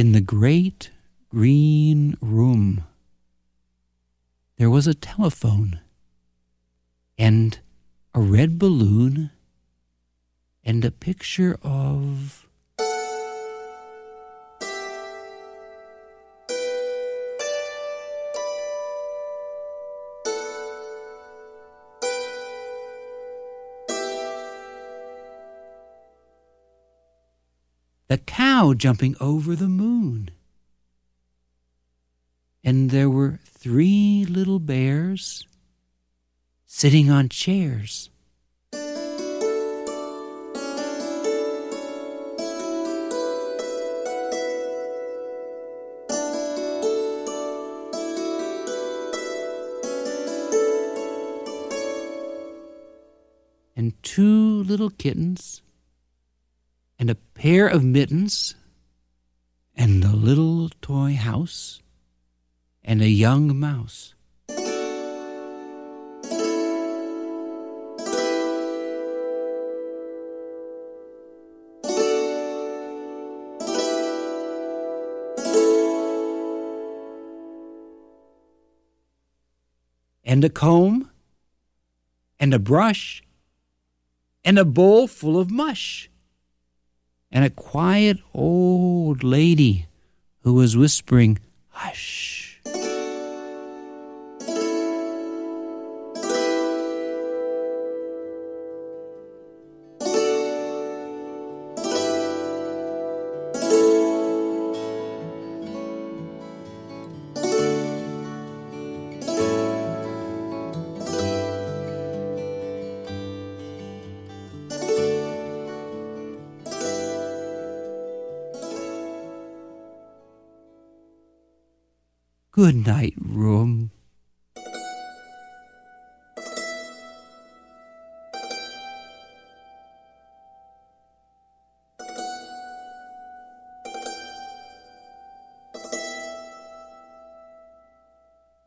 In the great green room, there was a telephone and a red balloon and a picture of. The cow jumping over the moon. And there were three little bears sitting on chairs. And two little kittens, and a pair of mittens, and a little toy house, and a young mouse. and a comb, and a brush, and a bowl full of mush, and a quiet old lady who was whispering, Hush. Good night, room.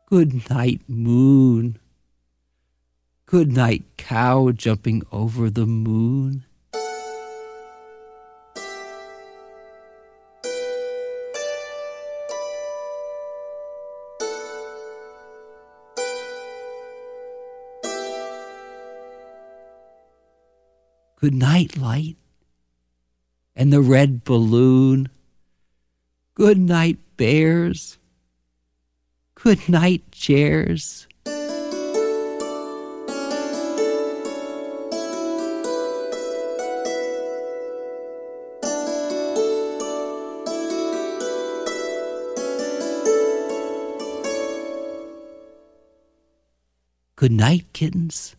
Good night, moon. Good night, cow jumping over the moon. Good night, light. And the red balloon. Good night, bears. Good night, chairs. Good night, kittens.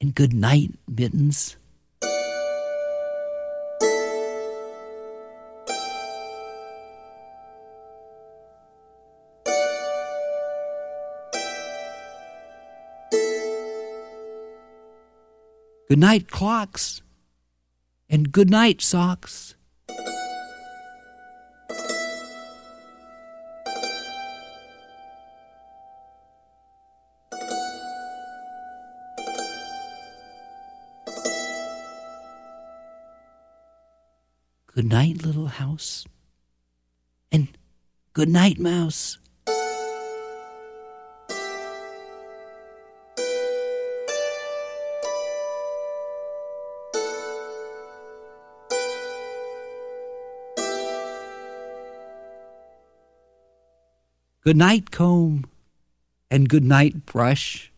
And good night, mittens. Good night, clocks. And good night, socks. Good night, little house. And good night, mouse. Good night, comb, and good night, brush.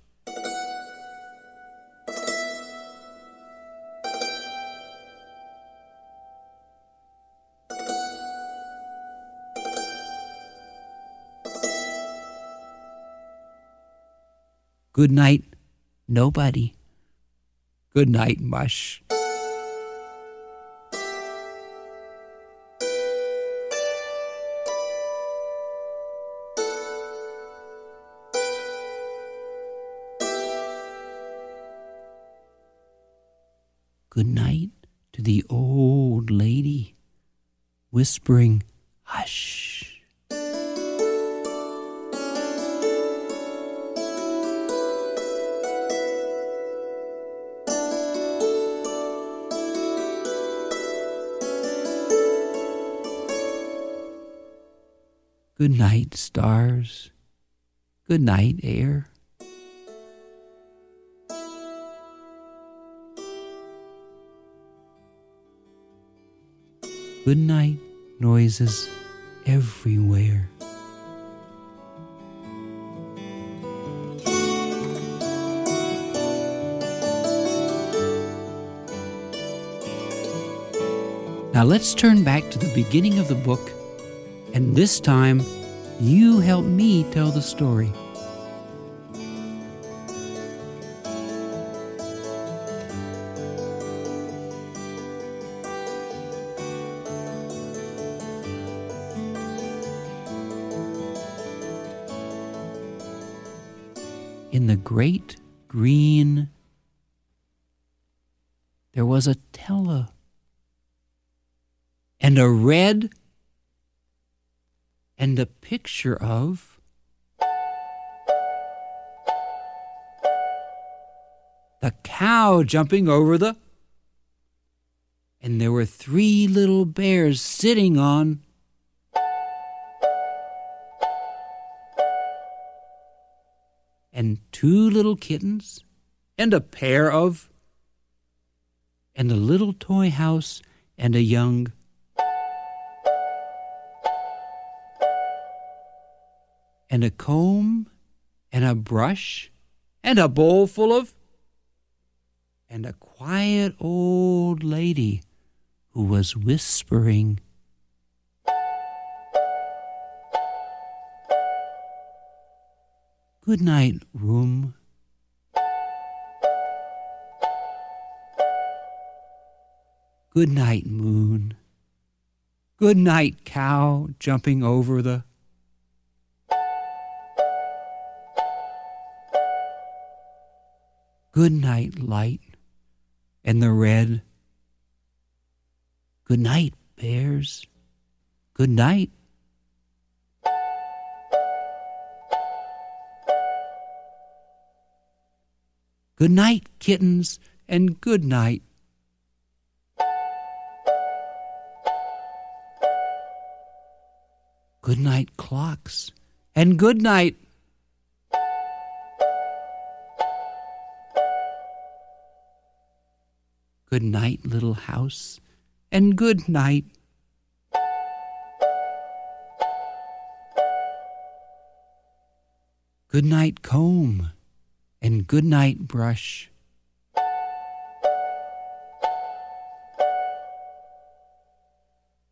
Good night, nobody. Good night, mush. Good night to the old lady, whispering, Hush. Good night, stars. Good night, air. Good night, noises everywhere. Now let's turn back to the beginning of the book, and this time you help me tell the story. In the great green, there was a tele and a red and a picture of the cow jumping over the and there were three little bears sitting on and two little kittens and a pair of and a little toy house and a young and a comb and a brush and a bowl full of and a quiet old lady who was whispering. Good night, room. Good night, moon. Good night, cow jumping over the Good night, light, and the red. Good night, bears. Good night. Good night, kittens, and good night. Good night, clocks, and good night, Good night, little house, and good night. Good night, comb, and good night, brush.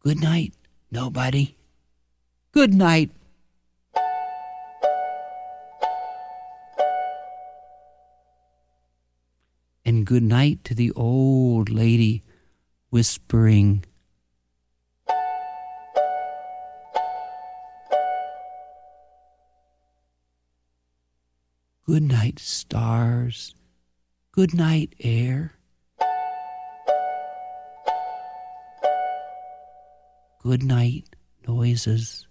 Good night, nobody. Good night, and good night to the old lady whispering. Good night, stars. Good night, air. Good night, noises.